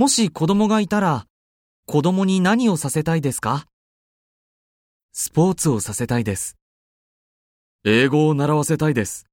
もし子供がいたら、子供に何をさせたいですか？スポーツをさせたいです。英語を習わせたいです。